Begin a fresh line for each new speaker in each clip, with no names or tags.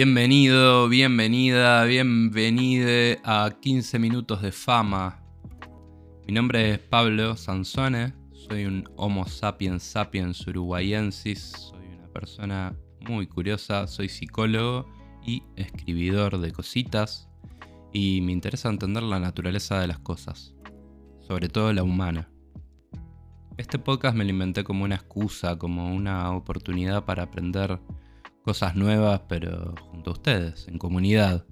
Bienvenido, bienvenida, bienvenide a 15 minutos de fama. Mi nombre es Pablo Sansone, soy un Homo sapiens sapiens uruguayensis, soy una persona muy curiosa, soy psicólogo y escribidor de cositas y me interesa entender la naturaleza de las cosas, sobre todo la humana. Este podcast me lo inventé como una excusa, como una oportunidad para aprender cosas nuevas, pero junto a ustedes, en comunidad,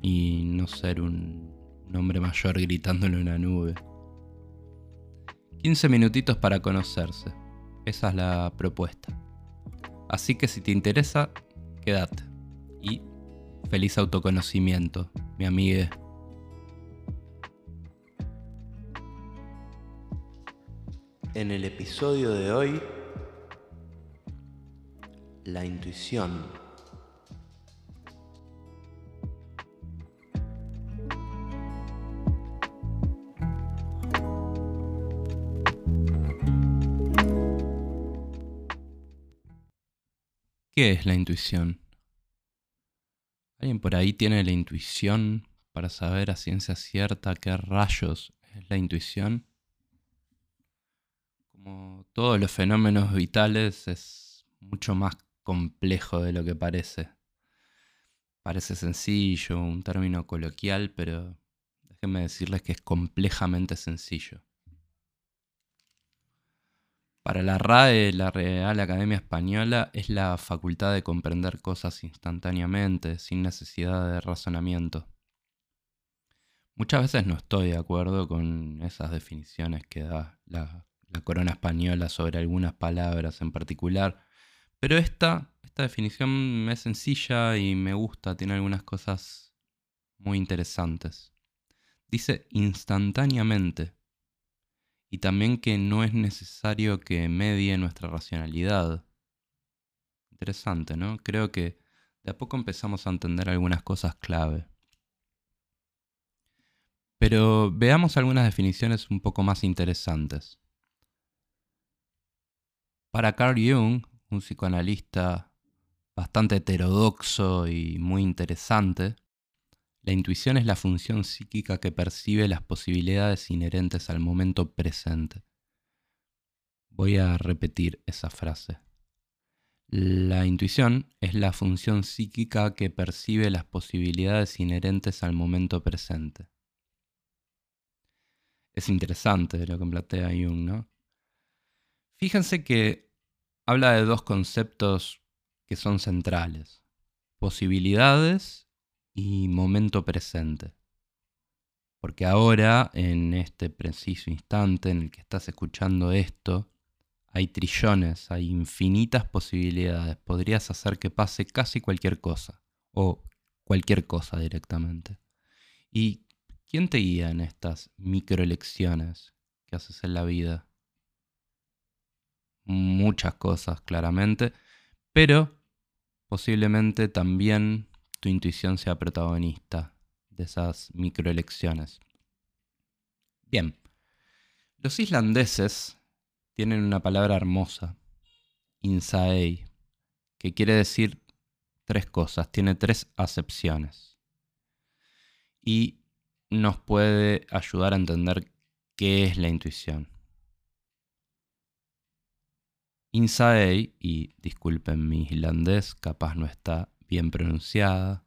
y no ser un, hombre mayor gritándole en una nube. 15 minutitos para conocerse. Esa es la propuesta. Así que si te interesa, quédate. Y feliz autoconocimiento, mi amiga. En el episodio de hoy, la intuición. ¿Qué es la intuición? ¿Alguien por ahí tiene la intuición para saber a ciencia cierta qué rayos es la intuición? Como todos los fenómenos vitales, es mucho más complejo de lo que parece. Parece sencillo, un término coloquial, pero déjenme decirles que es complejamente sencillo. Para la RAE, la Real Academia Española, es la facultad de comprender cosas instantáneamente, sin necesidad de razonamiento. Muchas veces no estoy de acuerdo con esas definiciones que da la la corona española sobre algunas palabras en particular. Pero esta, esta definición es sencilla y me gusta, tiene algunas cosas muy interesantes. Dice instantáneamente. Y también que no es necesario que medie nuestra racionalidad. Interesante, ¿no? Creo que de a poco empezamos a entender algunas cosas clave. Pero veamos algunas definiciones un poco más interesantes. Para Carl Jung, un psicoanalista bastante heterodoxo y muy interesante, la intuición es la función psíquica que percibe las posibilidades inherentes al momento presente. Voy a repetir esa frase. La intuición es la función psíquica que percibe las posibilidades inherentes al momento presente. Es interesante lo que plantea Jung, ¿no? Fíjense que habla de dos conceptos que son centrales, posibilidades y momento presente. Porque ahora, en este preciso instante en el que estás escuchando esto, hay trillones, hay infinitas posibilidades. Podrías hacer que pase casi cualquier cosa, o cualquier cosa directamente. ¿Y quién te guía en estas microelecciones que haces en la vida? Muchas cosas claramente, pero posiblemente también tu intuición sea protagonista de esas microelecciones. Bien, los islandeses tienen una palabra hermosa, insaei, que quiere decir tres cosas, tiene tres acepciones. Y nos puede ayudar a entender qué es la intuición. Insaei, y disculpen mi islandés, capaz no está bien pronunciada,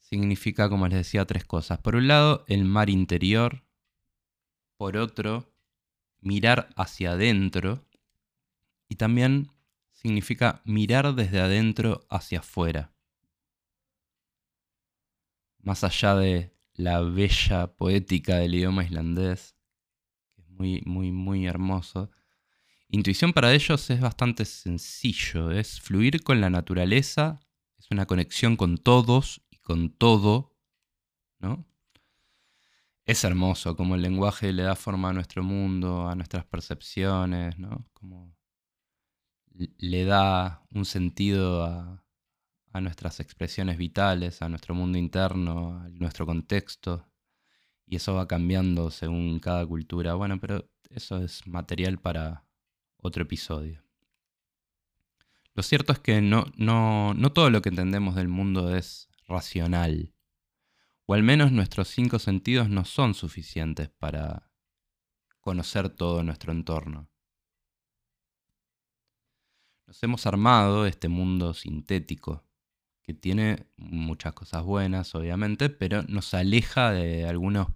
significa, como les decía, tres cosas. Por un lado, el mar interior. Por otro, mirar hacia adentro. Y también significa mirar desde adentro hacia afuera. Más allá de la bella poética del idioma islandés, que es muy, muy, muy hermoso, Intuición para ellos es bastante sencillo, es fluir con la naturaleza, es una conexión con todos y con todo, ¿no? Es hermoso como el lenguaje le da forma a nuestro mundo, a nuestras percepciones, ¿no? Como le da un sentido a, a nuestras expresiones vitales, a nuestro mundo interno, a nuestro contexto. Y eso va cambiando según cada cultura. Bueno, pero eso es material para, otro episodio. Lo cierto es que no, no, no todo lo que entendemos del mundo es racional. O al menos nuestros cinco sentidos no son suficientes para conocer todo nuestro entorno. Nos hemos armado este mundo sintético, que tiene muchas cosas buenas, obviamente, pero nos aleja de algunos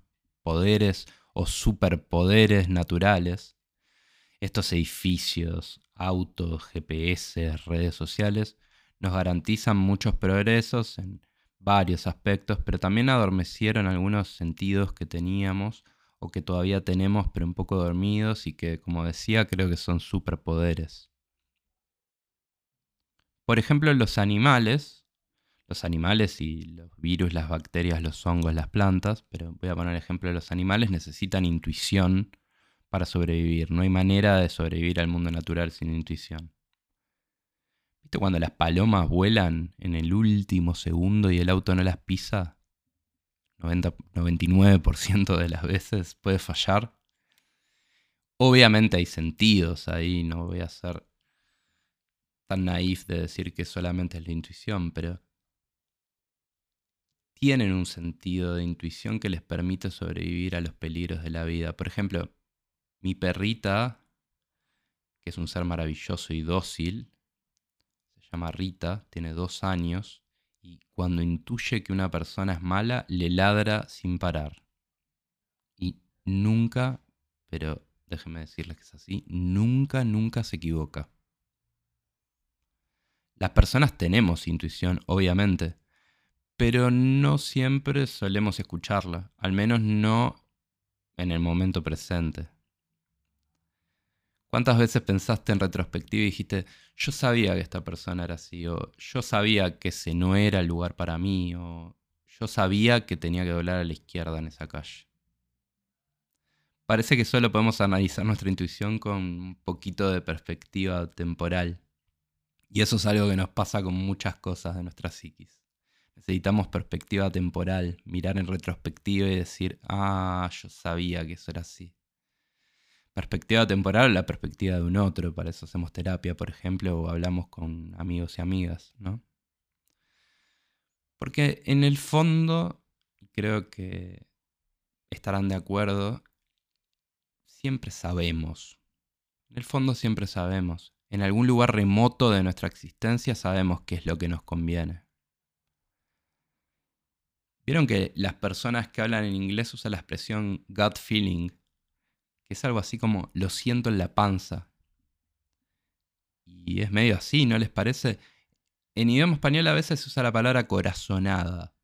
poderes o superpoderes naturales. Estos edificios, autos, GPS, redes sociales, nos garantizan muchos progresos en varios aspectos, pero también adormecieron algunos sentidos que teníamos o que todavía tenemos, pero un poco dormidos y que, como decía, creo que son superpoderes. Por ejemplo, los animales, los animales y los virus, las bacterias, los hongos, las plantas, pero voy a poner el ejemplo de los animales, necesitan intuición para sobrevivir. No hay manera de sobrevivir al mundo natural sin intuición. ¿Viste cuando las palomas vuelan en el último segundo y el auto no las pisa? 99% de las veces puede fallar. Obviamente hay sentidos ahí, no voy a ser tan naif de decir que solamente es la intuición, pero tienen un sentido de intuición que les permite sobrevivir a los peligros de la vida. Por ejemplo, mi perrita, que es un ser maravilloso y dócil, llama Rita, tiene dos años, y cuando intuye que una persona es mala, le ladra sin parar. Y nunca, pero déjenme decirles que es así, nunca, nunca se equivoca. Las personas tenemos intuición, obviamente, pero no siempre solemos escucharla, al menos no en el momento presente. ¿Cuántas veces pensaste en retrospectiva y dijiste, yo sabía que esta persona era así, o yo sabía que ese no era el lugar para mí, o yo sabía que tenía que doblar a la izquierda en esa calle? Parece que solo podemos analizar nuestra intuición con un poquito de perspectiva temporal. Y eso es algo que nos pasa con muchas cosas de nuestra psiquis. Necesitamos perspectiva temporal, mirar en retrospectiva y decir, ah, yo sabía que eso era así perspectiva temporal la perspectiva de un otro. Para eso hacemos terapia, por ejemplo, o hablamos con amigos y amigas, ¿no? Porque en el fondo, creo que estarán de acuerdo, siempre sabemos. En el fondo siempre sabemos. En algún lugar remoto de nuestra existencia sabemos qué es lo que nos conviene. Vieron que las personas que hablan en inglés usan la expresión gut feeling que es algo así como lo siento en la panza. Y es medio así, ¿no les parece? En idioma español a veces se usa la palabra corazonada.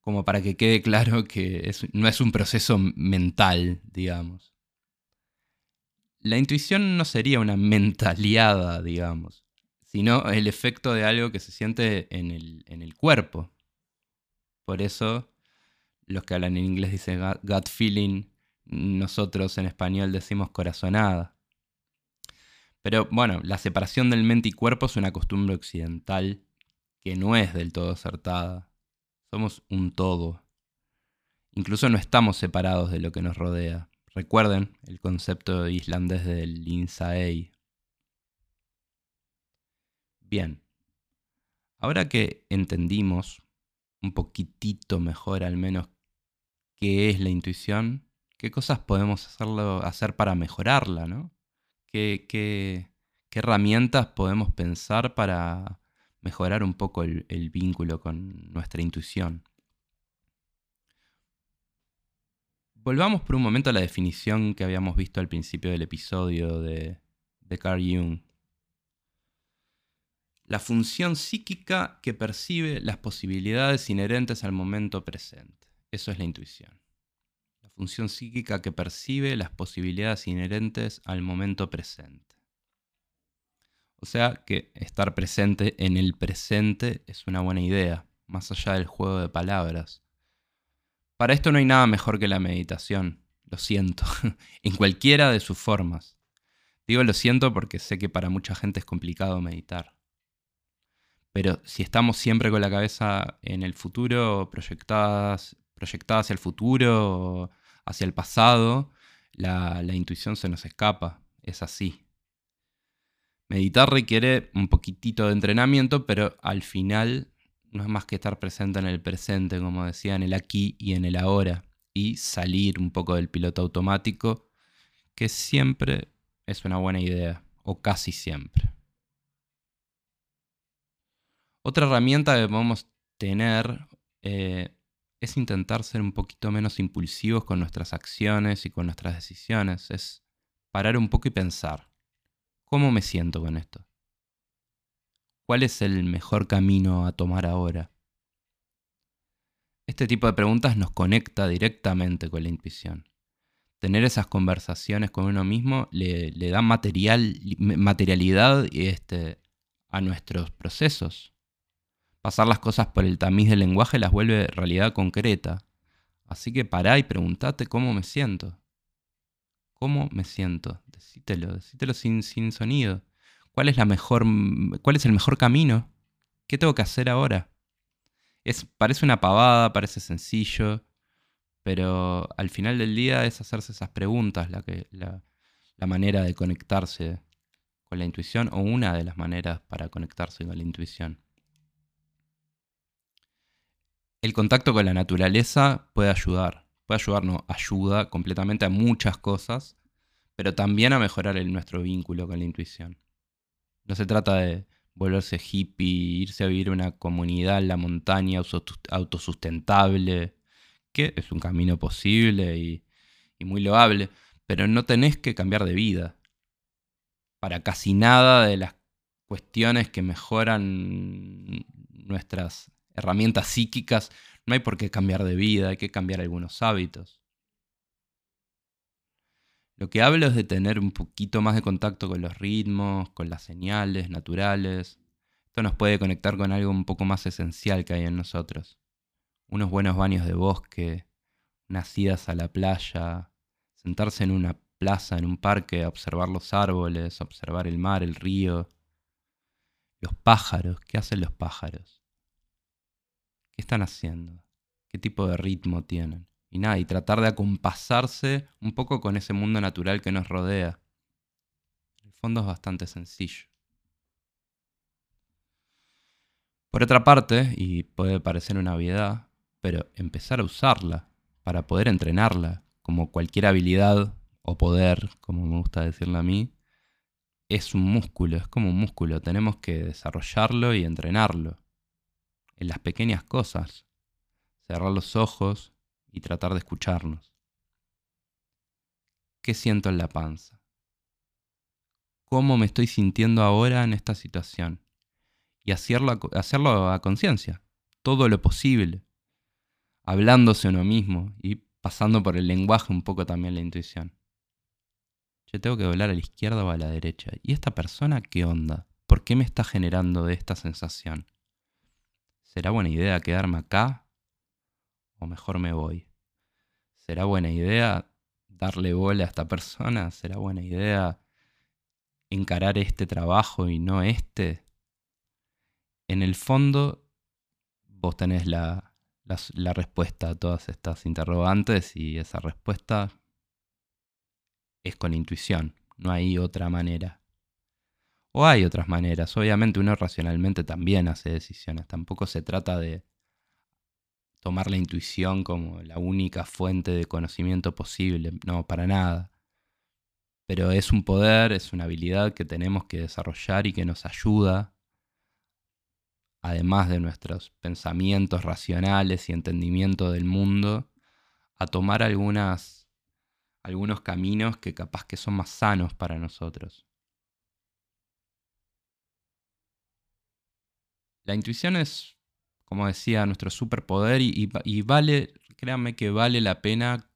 Como para que quede claro que no es un proceso mental, digamos. La intuición no sería una mentaliada, digamos, sino el efecto de algo que se siente en el, en el cuerpo. Por eso los que hablan en inglés dicen gut feeling nosotros en español decimos corazonada. Pero bueno, la separación del mente y cuerpo es una costumbre occidental que no es del todo acertada. Somos un todo. Incluso no estamos separados de lo que nos rodea. Recuerden el concepto islandés del Insaei. Bien, ahora que entendimos un poquitito mejor al menos qué es la intuición, qué cosas podemos hacerlo, hacer para mejorarla, ¿no? ¿Qué, qué, herramientas podemos pensar para mejorar un poco el, vínculo con nuestra intuición? Volvamos por un momento a la definición que habíamos visto al principio del episodio de, de Carl Jung. La función psíquica que percibe las posibilidades inherentes al momento presente. Eso es la intuición función psíquica que percibe las posibilidades inherentes al momento presente. O sea que estar presente en el presente es una buena idea, más allá del juego de palabras. Para esto no hay nada mejor que la meditación, lo siento, en cualquiera de sus formas. Digo lo siento porque sé que para mucha gente es complicado meditar. Pero si estamos siempre con la cabeza en el futuro, proyectadas, proyectada hacia el futuro, hacia el pasado, la, intuición se nos escapa, es así. Meditar requiere un poquitito de entrenamiento, pero al final no es más que estar presente en el presente, como decía, en el aquí y en el ahora, y salir un poco del piloto automático, que siempre es una buena idea, o casi siempre. Otra herramienta que podemos tener eh, es intentar ser un poquito menos impulsivos con nuestras acciones y con nuestras decisiones. Es parar un poco y pensar, ¿cómo me siento con esto? ¿Cuál es el mejor camino a tomar ahora? Este tipo de preguntas nos conecta directamente con la intuición. Tener esas conversaciones con uno mismo le, da material, materialidad este, a nuestros procesos. Pasar las cosas por el tamiz del lenguaje las vuelve realidad concreta. Así que pará y preguntate cómo me siento. ¿Cómo me siento? Decítelo, decítelo sin, sin sonido. ¿Cuál es, la mejor, ¿Cuál es el mejor camino? ¿Qué tengo que hacer ahora? Es, parece una pavada, parece sencillo, pero al final del día es hacerse esas preguntas la, que, la, la manera de conectarse con la intuición o una de las maneras para conectarse con la intuición. El contacto con la naturaleza puede ayudar, puede ayudarnos, ayuda completamente a muchas cosas, pero también a mejorar el, nuestro vínculo con la intuición. No se trata de volverse hippie, irse a vivir una comunidad en la montaña autosustentable, que es un camino posible y, muy loable, pero no tenés que cambiar de vida. Para casi nada de las cuestiones que mejoran nuestras herramientas psíquicas, no hay por qué cambiar de vida, hay que cambiar algunos hábitos. Lo que hablo es de tener un poquito más de contacto con los ritmos, con las señales naturales. Esto nos puede conectar con algo un poco más esencial que hay en nosotros. Unos buenos baños de bosque, unas idas a la playa, sentarse en una plaza, en un parque, observar los árboles, observar el mar, el río. Los pájaros, ¿qué hacen los pájaros? ¿Qué están haciendo? ¿Qué tipo de ritmo tienen? y nada, y tratar de acompasarse un poco con ese mundo natural que nos rodea. El fondo es bastante sencillo. Por otra parte, y puede parecer una obviedad, pero empezar a usarla para poder entrenarla, como cualquier habilidad o poder, como me gusta decirlo a mí, es un músculo, es como un músculo, tenemos que desarrollarlo y entrenarlo. En las pequeñas cosas. Cerrar los ojos, y tratar de escucharnos. ¿Qué siento en la panza? ¿Cómo me estoy sintiendo ahora en esta situación? Y hacerlo hacerlo a conciencia, todo lo posible, hablándose uno mismo y pasando por el lenguaje un poco también la intuición. Yo tengo que volar a la izquierda o a la derecha. ¿Y esta persona qué onda? ¿Por qué me está generando esta sensación? ¿Será buena idea quedarme acá o mejor me voy? ¿Será buena idea darle bola a esta persona? ¿Será buena idea encarar este trabajo y no este? En el fondo, vos tenés la, la, respuesta a todas estas interrogantes y esa respuesta es con intuición, no hay otra manera. O hay otras maneras, obviamente uno racionalmente también hace decisiones, tampoco se trata de tomar la intuición como la única fuente de conocimiento posible, no, para nada. Pero es un poder, es una habilidad que tenemos que desarrollar y que nos ayuda, además de nuestros pensamientos racionales y entendimiento del mundo, a tomar algunas, algunos caminos que capaz que son más sanos para nosotros. La intuición es como decía, nuestro superpoder y, vale, créanme que vale la pena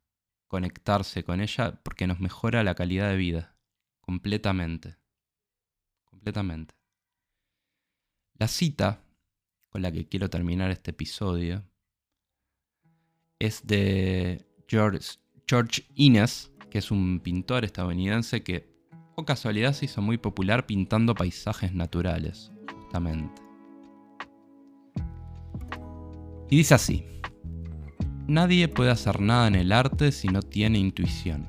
conectarse con ella porque nos mejora la calidad de vida, completamente, completamente. La cita con la que quiero terminar este episodio es de George, George Innes, que es un pintor estadounidense que, o casualidad, se hizo muy popular pintando paisajes naturales, justamente. Y dice así, nadie puede hacer nada en el arte si no tiene intuición,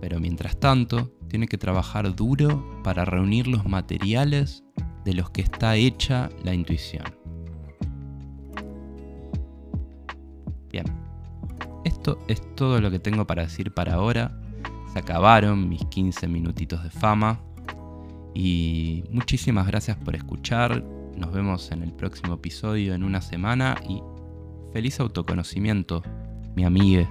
pero mientras tanto tiene que trabajar duro para reunir los materiales de los que está hecha la intuición. Bien, esto es todo lo que tengo para decir para ahora. Se acabaron mis 15 minutitos de fama. Y muchísimas gracias por escuchar. Nos vemos en el próximo episodio en una semana y feliz autoconocimiento, mi amigue.